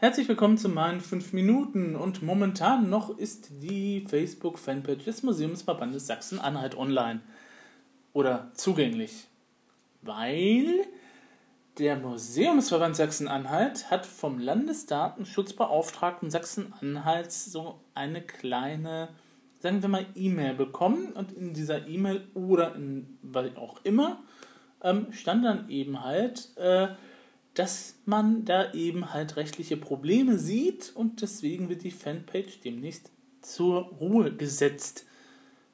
Herzlich willkommen zu meinen 5 Minuten. Und momentan noch ist die Facebook-Fanpage des Museumsverbandes Sachsen-Anhalt online. Oder zugänglich, weil der Museumsverband Sachsen-Anhalt hat vom Landesdatenschutzbeauftragten Sachsen-Anhalts so eine kleine, sagen wir mal, E-Mail bekommen. Und in dieser E-Mail oder in was auch immer ähm, stand dann eben halt, äh, dass man da eben halt rechtliche Probleme sieht und deswegen wird die Fanpage demnächst zur Ruhe gesetzt.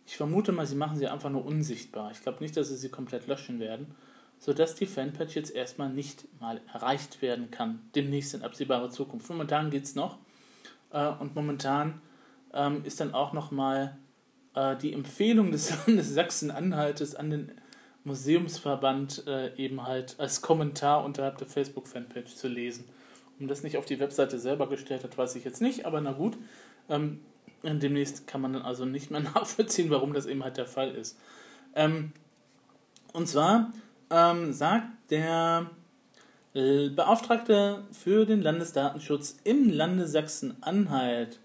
Ich vermute mal, sie machen sie einfach nur unsichtbar. Ich glaube nicht, dass sie sie komplett löschen werden, sodass die Fanpage jetzt erstmal nicht mal erreicht werden kann, demnächst in absehbarer Zukunft. Momentan geht es noch äh, und momentan ähm, ist dann auch nochmal äh, die Empfehlung des Landes Sachsen-Anhaltes an den Museumsverband äh, eben halt als Kommentar unterhalb der Facebook-Fanpage zu lesen. Um das nicht auf die Webseite selber gestellt hat, weiß ich jetzt nicht, aber na gut. Ähm, demnächst kann man dann also nicht mehr nachvollziehen, warum das eben halt der Fall ist. Ähm, und zwar ähm, sagt der äh, Beauftragte für den Landesdatenschutz im Lande Sachsen-Anhalt,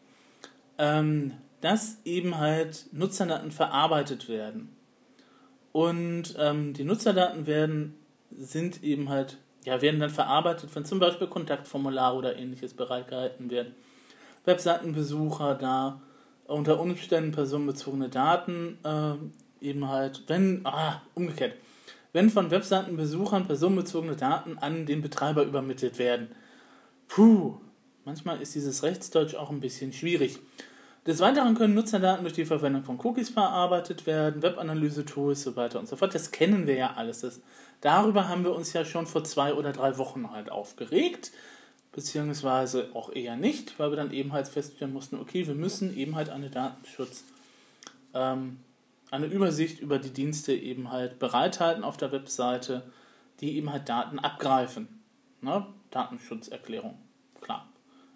ähm, dass eben halt Nutzerdaten verarbeitet werden. Und ähm, die Nutzerdaten werden, sind eben halt, ja, werden dann verarbeitet, wenn zum Beispiel Kontaktformulare oder ähnliches bereitgehalten werden. Webseitenbesucher da unter Umständen personenbezogene Daten äh, eben halt, wenn, ah, umgekehrt, wenn von Webseitenbesuchern personenbezogene Daten an den Betreiber übermittelt werden. Puh, manchmal ist dieses Rechtsdeutsch auch ein bisschen schwierig. Des Weiteren können Nutzerdaten durch die Verwendung von Cookies verarbeitet werden, Webanalyse-Tools, so weiter und so fort. Das kennen wir ja alles. Das, darüber haben wir uns ja schon vor zwei oder drei Wochen halt aufgeregt, beziehungsweise auch eher nicht, weil wir dann eben halt feststellen mussten, okay, wir müssen eben halt eine Datenschutz, ähm, eine Übersicht über die Dienste eben halt bereithalten auf der Webseite, die eben halt Daten abgreifen. Ne? Datenschutzerklärung, klar.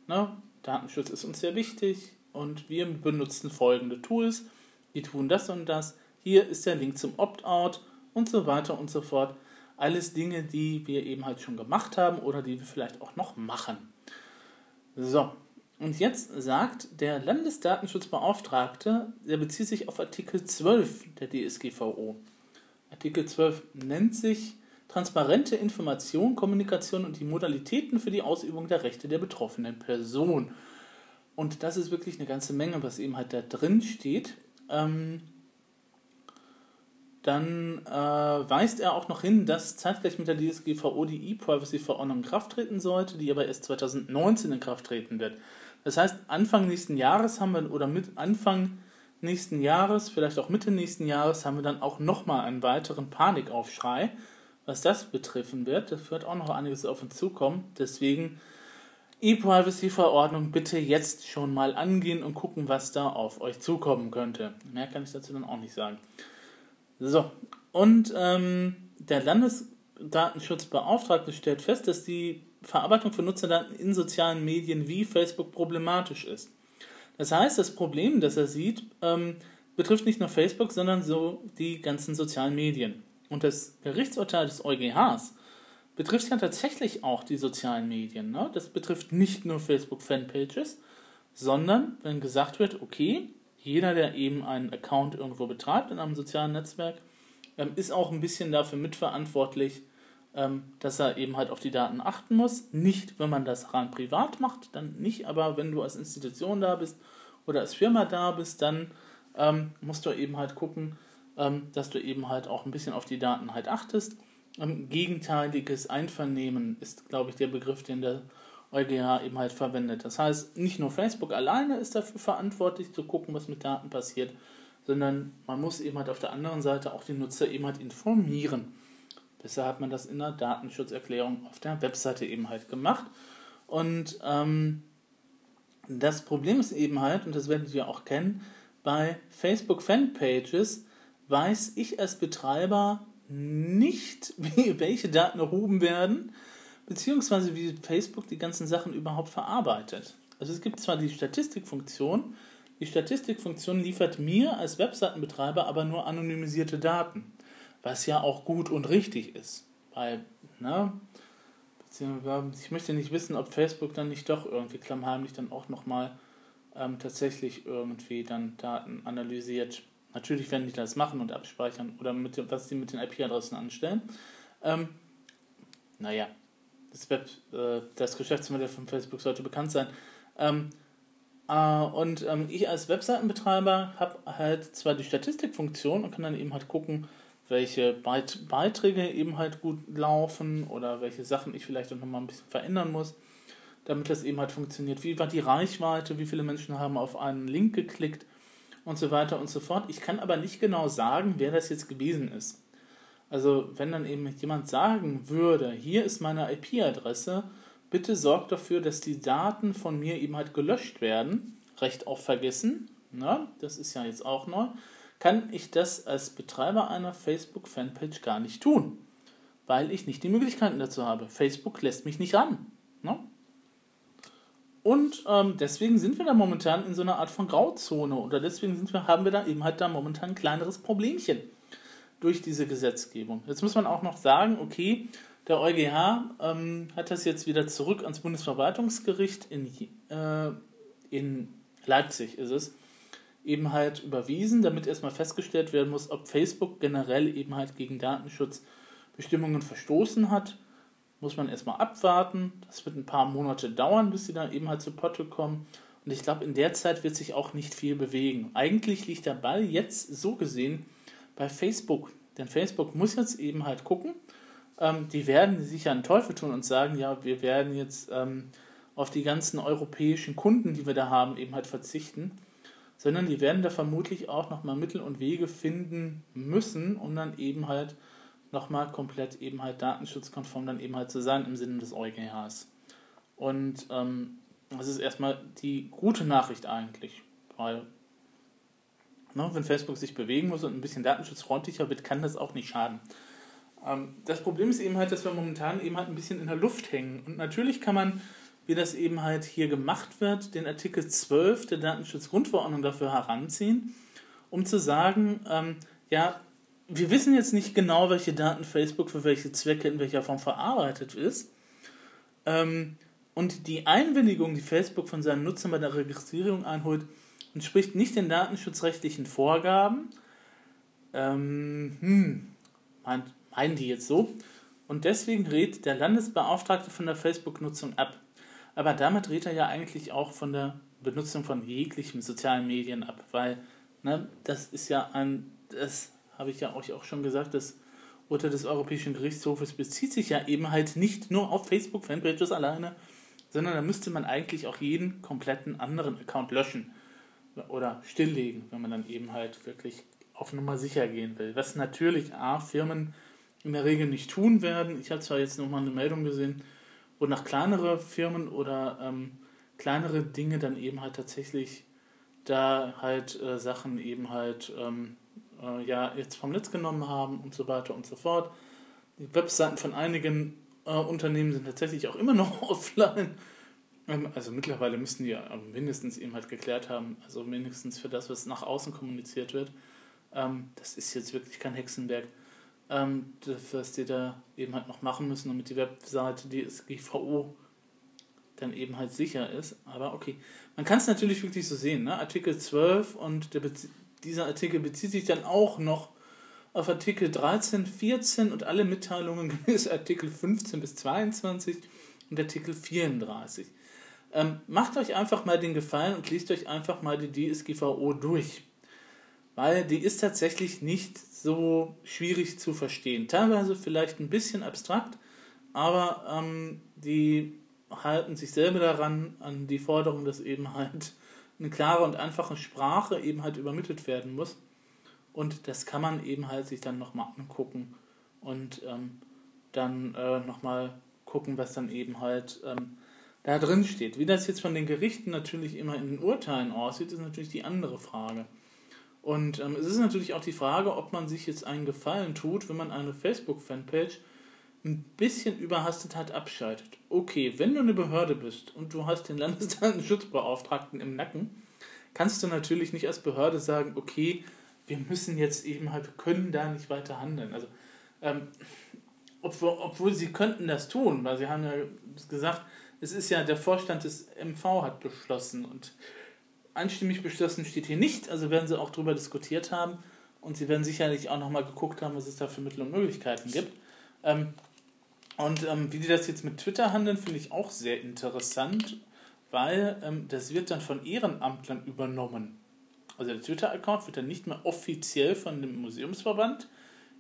Ne? Datenschutz ist uns sehr wichtig und wir benutzen folgende Tools. Die tun das und das. Hier ist der Link zum Opt-out und so weiter und so fort. Alles Dinge, die wir eben halt schon gemacht haben oder die wir vielleicht auch noch machen. So, und jetzt sagt der Landesdatenschutzbeauftragte, der bezieht sich auf Artikel 12 der DSGVO. Artikel 12 nennt sich transparente Information, Kommunikation und die Modalitäten für die Ausübung der Rechte der betroffenen Person. Und das ist wirklich eine ganze Menge, was eben halt da drin steht. Ähm, dann äh, weist er auch noch hin, dass zeitgleich mit der DSGVO die E-Privacy-Verordnung in Kraft treten sollte, die aber erst 2019 in Kraft treten wird. Das heißt, Anfang nächsten Jahres haben wir, oder mit Anfang nächsten Jahres, vielleicht auch Mitte nächsten Jahres, haben wir dann auch nochmal einen weiteren Panikaufschrei, was das betreffen wird. Das wird auch noch einiges auf uns zukommen. Deswegen E-Privacy-Verordnung bitte jetzt schon mal angehen und gucken, was da auf euch zukommen könnte. Mehr kann ich dazu dann auch nicht sagen. So, und ähm, der Landesdatenschutzbeauftragte stellt fest, dass die Verarbeitung von Nutzerdaten in sozialen Medien wie Facebook problematisch ist. Das heißt, das Problem, das er sieht, ähm, betrifft nicht nur Facebook, sondern so die ganzen sozialen Medien. Und das Gerichtsurteil des EuGHs betrifft ja tatsächlich auch die sozialen Medien. Ne? Das betrifft nicht nur Facebook-Fanpages, sondern wenn gesagt wird, okay, jeder, der eben einen Account irgendwo betreibt in einem sozialen Netzwerk, ähm, ist auch ein bisschen dafür mitverantwortlich, ähm, dass er eben halt auf die Daten achten muss. Nicht, wenn man das rein privat macht, dann nicht, aber wenn du als Institution da bist oder als Firma da bist, dann ähm, musst du eben halt gucken, dass du eben halt auch ein bisschen auf die Daten halt achtest gegenteiliges Einvernehmen ist, glaube ich, der Begriff, den der EuGH eben halt verwendet. Das heißt, nicht nur Facebook alleine ist dafür verantwortlich zu gucken, was mit Daten passiert, sondern man muss eben halt auf der anderen Seite auch den Nutzer eben halt informieren. Deshalb hat man das in der Datenschutzerklärung auf der Webseite eben halt gemacht. Und ähm, das Problem ist eben halt, und das werdet ihr auch kennen, bei Facebook Fanpages weiß ich als Betreiber nicht, wie, welche Daten erhoben werden, beziehungsweise wie Facebook die ganzen Sachen überhaupt verarbeitet. Also es gibt zwar die Statistikfunktion, die Statistikfunktion liefert mir als Webseitenbetreiber aber nur anonymisierte Daten, was ja auch gut und richtig ist. Weil, ne, ich möchte nicht wissen, ob Facebook dann nicht doch irgendwie klammheimlich dann auch nochmal ähm, tatsächlich irgendwie dann Daten analysiert. Natürlich werden die das machen und abspeichern oder mit, was die mit den IP-Adressen anstellen. Ähm, naja, das, Web, äh, das Geschäftsmodell von Facebook sollte bekannt sein. Ähm, äh, und ähm, ich als Webseitenbetreiber habe halt zwar die Statistikfunktion und kann dann eben halt gucken, welche Beit Beiträge eben halt gut laufen oder welche Sachen ich vielleicht auch nochmal ein bisschen verändern muss, damit das eben halt funktioniert. Wie war die Reichweite, wie viele Menschen haben auf einen Link geklickt und so weiter und so fort. Ich kann aber nicht genau sagen, wer das jetzt gewesen ist. Also wenn dann eben jemand sagen würde, hier ist meine IP-Adresse, bitte sorgt dafür, dass die Daten von mir eben halt gelöscht werden, recht auch vergessen, na, das ist ja jetzt auch neu, kann ich das als Betreiber einer Facebook-Fanpage gar nicht tun, weil ich nicht die Möglichkeiten dazu habe. Facebook lässt mich nicht ran. Und ähm, deswegen sind wir da momentan in so einer Art von Grauzone oder deswegen sind wir, haben wir da eben halt da momentan ein kleineres Problemchen durch diese Gesetzgebung. Jetzt muss man auch noch sagen, okay, der EuGH ähm, hat das jetzt wieder zurück ans Bundesverwaltungsgericht in, äh, in Leipzig ist es, eben halt überwiesen, damit erstmal festgestellt werden muss, ob Facebook generell eben halt gegen Datenschutzbestimmungen verstoßen hat muss man erstmal abwarten. Das wird ein paar Monate dauern, bis sie dann eben halt zu Potte kommen. Und ich glaube, in der Zeit wird sich auch nicht viel bewegen. Eigentlich liegt der Ball jetzt so gesehen bei Facebook. Denn Facebook muss jetzt eben halt gucken. Ähm, die werden sich ja einen Teufel tun und sagen, ja, wir werden jetzt ähm, auf die ganzen europäischen Kunden, die wir da haben, eben halt verzichten. Sondern die werden da vermutlich auch nochmal Mittel und Wege finden müssen, um dann eben halt nochmal komplett eben halt datenschutzkonform dann eben halt zu sein im Sinne des EuGHs. Und ähm, das ist erstmal die gute Nachricht eigentlich, weil ne, wenn Facebook sich bewegen muss und ein bisschen datenschutzfreundlicher wird, kann das auch nicht schaden. Ähm, das Problem ist eben halt, dass wir momentan eben halt ein bisschen in der Luft hängen. Und natürlich kann man, wie das eben halt hier gemacht wird, den Artikel 12 der Datenschutzgrundverordnung dafür heranziehen, um zu sagen, ähm, ja, wir wissen jetzt nicht genau, welche Daten Facebook für welche Zwecke in welcher Form verarbeitet ist. Ähm, und die Einwilligung, die Facebook von seinen Nutzern bei der Registrierung einholt, entspricht nicht den datenschutzrechtlichen Vorgaben. Ähm, hm, meint, meinen die jetzt so? Und deswegen rät der Landesbeauftragte von der Facebook-Nutzung ab. Aber damit rät er ja eigentlich auch von der Benutzung von jeglichen sozialen Medien ab, weil ne, das ist ja ein, das habe ich ja euch auch schon gesagt, das Urteil des Europäischen Gerichtshofes bezieht sich ja eben halt nicht nur auf Facebook-Fanpages alleine, sondern da müsste man eigentlich auch jeden kompletten anderen Account löschen oder stilllegen, wenn man dann eben halt wirklich auf Nummer sicher gehen will. Was natürlich A, Firmen in der Regel nicht tun werden. Ich habe zwar jetzt nochmal eine Meldung gesehen, wo nach kleinere Firmen oder ähm, kleinere Dinge dann eben halt tatsächlich da halt äh, Sachen eben halt ähm, äh, ja jetzt vom Netz genommen haben und so weiter und so fort. Die Webseiten von einigen äh, Unternehmen sind tatsächlich auch immer noch offline. Ähm, also mittlerweile müssten die ja mindestens eben halt geklärt haben, also mindestens für das, was nach außen kommuniziert wird. Ähm, das ist jetzt wirklich kein Hexenwerk, ähm, was die da eben halt noch machen müssen, damit die Webseite, die SGVO dann eben halt sicher ist. Aber okay, man kann es natürlich wirklich so sehen. Ne? Artikel 12 und der dieser Artikel bezieht sich dann auch noch auf Artikel 13, 14 und alle Mitteilungen gemäß Artikel 15 bis 22 und Artikel 34. Ähm, macht euch einfach mal den Gefallen und liest euch einfach mal die DSGVO durch. Weil die ist tatsächlich nicht so schwierig zu verstehen. Teilweise vielleicht ein bisschen abstrakt, aber ähm, die halten sich selber daran, an die Forderung, dass eben halt eine klare und einfache Sprache eben halt übermittelt werden muss. Und das kann man eben halt sich dann nochmal angucken und ähm, dann äh, nochmal gucken, was dann eben halt ähm, da drin steht. Wie das jetzt von den Gerichten natürlich immer in den Urteilen aussieht, ist natürlich die andere Frage. Und ähm, es ist natürlich auch die Frage, ob man sich jetzt einen Gefallen tut, wenn man eine Facebook-Fanpage ein bisschen überhastet hat, abschaltet. Okay, wenn du eine Behörde bist und du hast den Landesdatenschutzbeauftragten im Nacken, kannst du natürlich nicht als Behörde sagen, okay, wir müssen jetzt eben halt, wir können da nicht weiter handeln. Also ähm, obwohl, obwohl sie könnten das tun, weil sie haben ja gesagt, es ist ja der Vorstand des MV hat beschlossen und einstimmig beschlossen steht hier nicht, also werden sie auch darüber diskutiert haben und sie werden sicherlich auch nochmal geguckt haben, was es da für Mittel und Möglichkeiten gibt. Ähm, und ähm, wie die das jetzt mit Twitter handeln, finde ich auch sehr interessant, weil ähm, das wird dann von Ehrenamtlern übernommen. Also der Twitter-Account wird dann nicht mehr offiziell von dem Museumsverband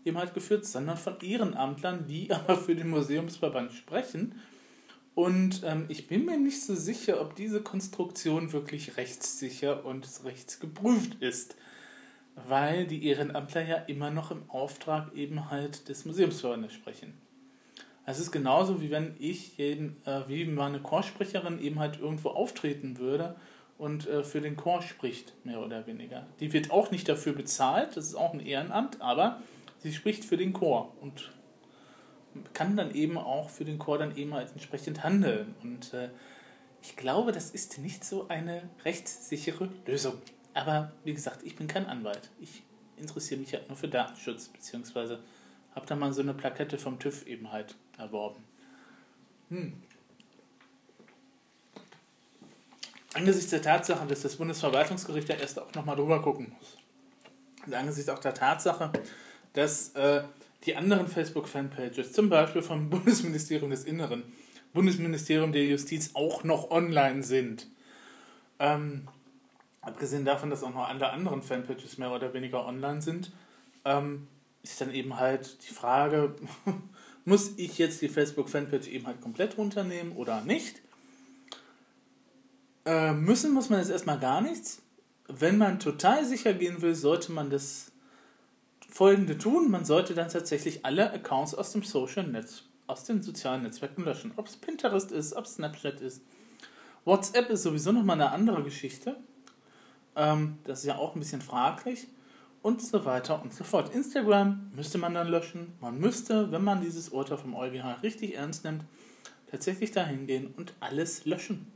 eben halt geführt, sondern von Ehrenamtlern, die aber für den Museumsverband sprechen. Und ähm, ich bin mir nicht so sicher, ob diese Konstruktion wirklich rechtssicher und rechtsgeprüft ist, weil die Ehrenamtler ja immer noch im Auftrag eben halt des Museumsverbandes sprechen. Es ist genauso, wie wenn ich jeden, äh, wie meine Chorsprecherin eben halt irgendwo auftreten würde und äh, für den Chor spricht, mehr oder weniger. Die wird auch nicht dafür bezahlt, das ist auch ein Ehrenamt, aber sie spricht für den Chor und kann dann eben auch für den Chor dann eben halt entsprechend handeln. Und äh, ich glaube, das ist nicht so eine rechtssichere Lösung. Aber wie gesagt, ich bin kein Anwalt. Ich interessiere mich halt nur für Datenschutz, beziehungsweise habe da mal so eine Plakette vom TÜV eben halt erworben. Hm. Angesichts der Tatsache, dass das Bundesverwaltungsgericht ja erst auch nochmal drüber gucken muss. Und angesichts auch der Tatsache, dass äh, die anderen Facebook-Fanpages, zum Beispiel vom Bundesministerium des Inneren, Bundesministerium der Justiz, auch noch online sind. Ähm, abgesehen davon, dass auch noch alle anderen Fanpages mehr oder weniger online sind, ähm, ist dann eben halt die Frage, muss ich jetzt die Facebook-Fanpage eben halt komplett runternehmen oder nicht? Äh, müssen muss man jetzt erstmal gar nichts. Wenn man total sicher gehen will, sollte man das folgende tun. Man sollte dann tatsächlich alle Accounts aus dem Social Netz, aus den sozialen Netzwerken löschen. Ob es Pinterest ist, ob es Snapchat ist. WhatsApp ist sowieso nochmal eine andere Geschichte. Ähm, das ist ja auch ein bisschen fraglich. Und so weiter und so fort. Instagram müsste man dann löschen. Man müsste, wenn man dieses Urteil vom EuGH richtig ernst nimmt, tatsächlich dahin gehen und alles löschen.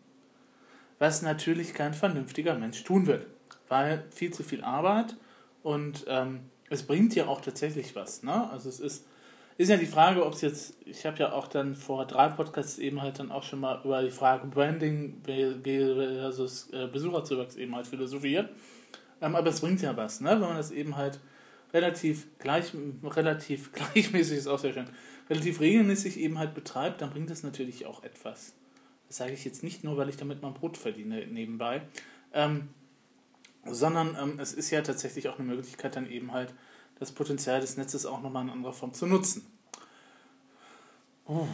Was natürlich kein vernünftiger Mensch tun wird. Weil viel zu viel Arbeit und ähm, es bringt ja auch tatsächlich was. Ne? Also es ist, ist ja die Frage, ob es jetzt, ich habe ja auch dann vor drei Podcasts eben halt dann auch schon mal über die Frage Branding versus äh, Besucherzuwachs eben halt philosophiert. Ähm, aber es bringt ja was, ne? wenn man das eben halt relativ gleich, relativ gleichmäßig ist auch sehr schön, relativ regelmäßig eben halt betreibt, dann bringt es natürlich auch etwas. Das sage ich jetzt nicht nur, weil ich damit mein Brot verdiene nebenbei. Ähm, sondern ähm, es ist ja tatsächlich auch eine Möglichkeit, dann eben halt das Potenzial des Netzes auch nochmal in anderer Form zu nutzen. Uh.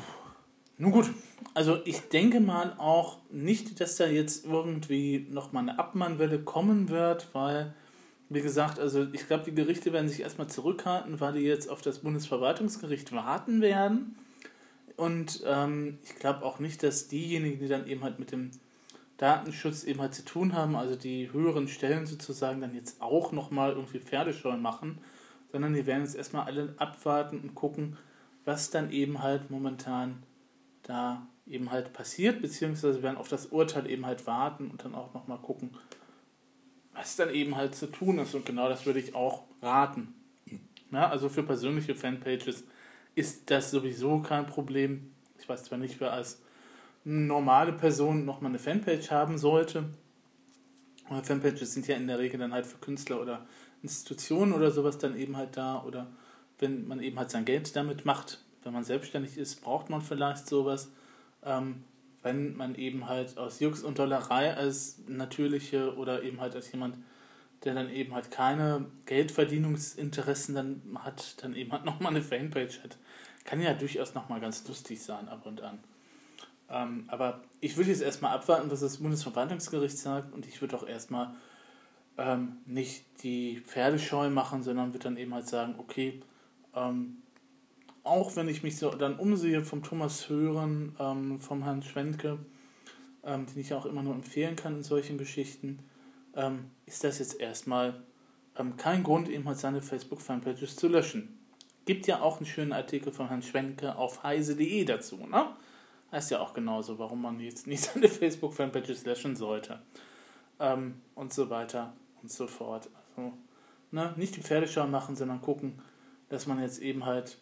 Nun gut, also ich denke mal auch nicht, dass da jetzt irgendwie nochmal eine Abmannwelle kommen wird, weil, wie gesagt, also ich glaube, die Gerichte werden sich erstmal zurückhalten, weil die jetzt auf das Bundesverwaltungsgericht warten werden. Und ähm, ich glaube auch nicht, dass diejenigen, die dann eben halt mit dem Datenschutz eben halt zu tun haben, also die höheren Stellen sozusagen dann jetzt auch nochmal irgendwie Pferdescheu machen, sondern die werden jetzt erstmal alle abwarten und gucken, was dann eben halt momentan da eben halt passiert, beziehungsweise werden auf das Urteil eben halt warten und dann auch nochmal gucken, was dann eben halt zu tun ist. Und genau das würde ich auch raten. Ja, also für persönliche Fanpages ist das sowieso kein Problem. Ich weiß zwar nicht, wer als normale Person nochmal eine Fanpage haben sollte. Aber Fanpages sind ja in der Regel dann halt für Künstler oder Institutionen oder sowas dann eben halt da. Oder wenn man eben halt sein Geld damit macht, wenn man selbstständig ist, braucht man vielleicht sowas. Ähm, wenn man eben halt aus Jux und Dollerei als natürliche oder eben halt als jemand, der dann eben halt keine Geldverdienungsinteressen dann hat, dann eben halt nochmal eine Fanpage hat. Kann ja durchaus nochmal ganz lustig sein ab und an. Ähm, aber ich würde jetzt erstmal abwarten, was das Bundesverwaltungsgericht sagt und ich würde auch erstmal ähm, nicht die Pferdescheu machen, sondern würde dann eben halt sagen, okay, ähm, auch wenn ich mich so dann umsehe vom Thomas Hören, ähm, vom Herrn Schwentke, ähm, den ich auch immer nur empfehlen kann in solchen Geschichten, ähm, ist das jetzt erstmal ähm, kein Grund, eben halt seine Facebook-Fanpages zu löschen. Gibt ja auch einen schönen Artikel von Herrn Schwenke auf heise.de dazu, ne? Heißt ja auch genauso, warum man jetzt nicht seine Facebook-Fanpages löschen sollte. Ähm, und so weiter und so fort. Also, ne, nicht die Pferdeschau machen, sondern gucken, dass man jetzt eben halt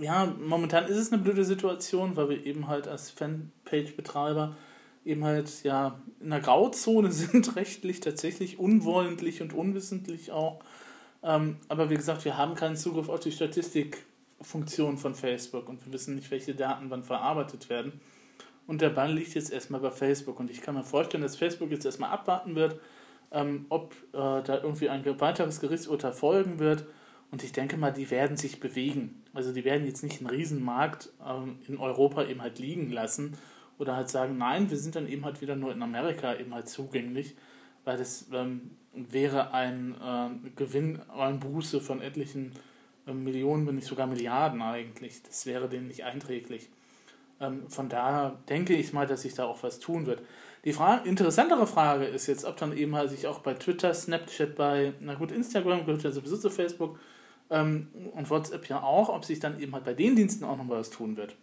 ja, momentan ist es eine blöde Situation, weil wir eben halt als Fanpage-Betreiber eben halt ja in der Grauzone sind, rechtlich tatsächlich unwollentlich und unwissentlich auch. Ähm, aber wie gesagt, wir haben keinen Zugriff auf die Statistikfunktion von Facebook und wir wissen nicht, welche Daten wann verarbeitet werden. Und der Ball liegt jetzt erstmal bei Facebook. Und ich kann mir vorstellen, dass Facebook jetzt erstmal abwarten wird, ähm, ob äh, da irgendwie ein weiteres Gerichtsurteil folgen wird. Und ich denke mal, die werden sich bewegen. Also die werden jetzt nicht einen Riesenmarkt ähm, in Europa eben halt liegen lassen oder halt sagen, nein, wir sind dann eben halt wieder nur in Amerika eben halt zugänglich, weil das ähm, wäre ein äh, Gewinn, ein Buße von etlichen äh, Millionen, wenn nicht sogar Milliarden eigentlich. Das wäre denen nicht einträglich. Ähm, von daher denke ich mal, dass sich da auch was tun wird. Die Frage, interessantere Frage ist jetzt, ob dann eben halt sich auch bei Twitter, Snapchat, bei, na gut, Instagram gehört ja sowieso zu Facebook ähm, und WhatsApp ja auch, ob sich dann eben halt bei den Diensten auch noch was tun wird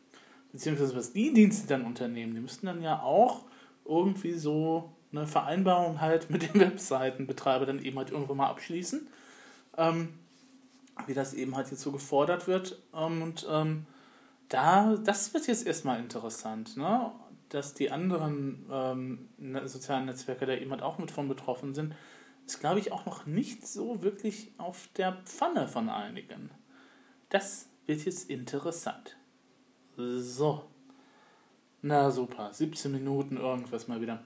beziehungsweise was die Dienste dann unternehmen, die müssten dann ja auch irgendwie so eine Vereinbarung halt mit den Webseitenbetreiber dann eben halt irgendwo mal abschließen, ähm, wie das eben halt jetzt so gefordert wird. Ähm, und ähm, da, das wird jetzt erstmal interessant, ne? dass die anderen ähm, ne, sozialen Netzwerke da eben halt auch mit von betroffen sind, ist, glaube ich, auch noch nicht so wirklich auf der Pfanne von einigen. Das wird jetzt interessant. So. Na super, 17 Minuten irgendwas mal wieder.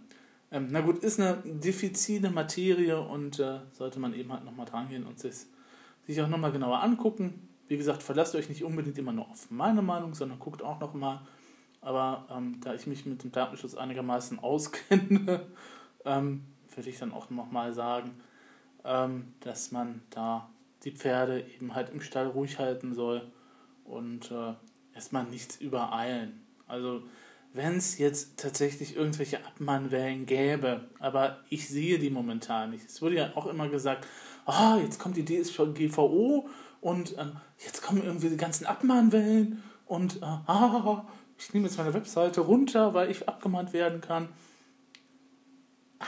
Ähm, na gut, ist eine diffizile Materie und äh, sollte man eben halt nochmal dran gehen und sich, sich auch nochmal genauer angucken. Wie gesagt, verlasst euch nicht unbedingt immer nur auf meine Meinung, sondern guckt auch nochmal. Aber ähm, da ich mich mit dem Datenschutz einigermaßen auskenne, ähm, würde ich dann auch nochmal sagen, ähm, dass man da die Pferde eben halt im Stall ruhig halten soll und äh, erstmal nichts übereilen. Also wenn es jetzt tatsächlich irgendwelche Abmahnwellen gäbe, aber ich sehe die momentan nicht. Es wurde ja auch immer gesagt, oh, jetzt kommt die DSGVO und ähm, jetzt kommen irgendwie die ganzen Abmahnwellen und äh, ah, ich nehme jetzt meine Webseite runter, weil ich abgemahnt werden kann.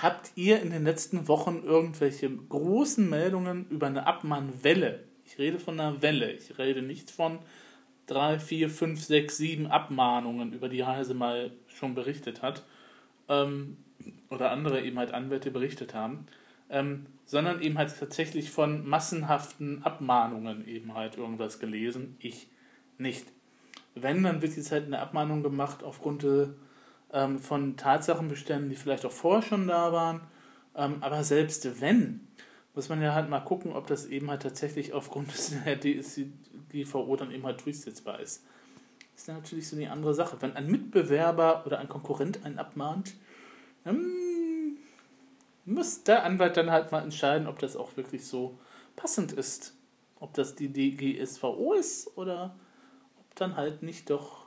Habt ihr in den letzten Wochen irgendwelche großen Meldungen über eine Abmahnwelle? Ich rede von einer Welle. Ich rede nicht von drei, vier, fünf, sechs, sieben Abmahnungen, über die Heise mal schon berichtet hat, ähm, oder andere eben halt Anwälte berichtet haben, ähm, sondern eben halt tatsächlich von massenhaften Abmahnungen eben halt irgendwas gelesen. Ich nicht. Wenn, dann wird jetzt halt eine Abmahnung gemacht aufgrund ähm, von Tatsachenbeständen, die vielleicht auch vorher schon da waren. Ähm, aber selbst wenn, muss man ja halt mal gucken, ob das eben halt tatsächlich aufgrund der DSGVO dann eben halt durchsetzbar ist. Das ist natürlich so eine andere Sache. Wenn ein Mitbewerber oder ein Konkurrent einen abmahnt, dann muss der Anwalt dann halt mal entscheiden, ob das auch wirklich so passend ist. Ob das die DGSVO ist oder ob dann halt nicht doch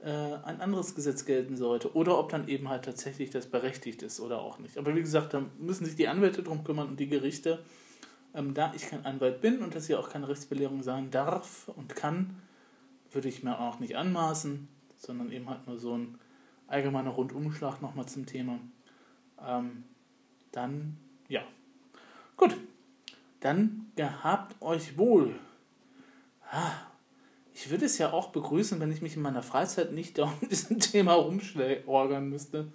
äh, ein anderes Gesetz gelten sollte oder ob dann eben halt tatsächlich das berechtigt ist oder auch nicht. Aber wie gesagt, da müssen sich die Anwälte drum kümmern und die Gerichte. Ähm, da ich kein Anwalt bin und das hier auch keine Rechtsbelehrung sein darf und kann, würde ich mir auch nicht anmaßen, sondern eben halt nur so ein allgemeiner Rundumschlag nochmal zum Thema. Ähm, dann, ja. Gut. Dann gehabt euch wohl. Ah, ich würde es ja auch begrüßen, wenn ich mich in meiner Freizeit nicht da um diesem Thema rumschlägern müsste,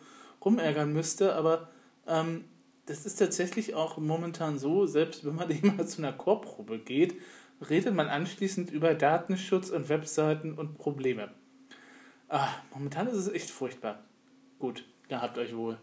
rumärgern müsste, aber ähm, das ist tatsächlich auch momentan so, selbst wenn man immer zu einer Chorprobe geht, redet man anschließend über Datenschutz und Webseiten und Probleme. Ah, momentan ist es echt furchtbar. Gut, gehabt euch wohl.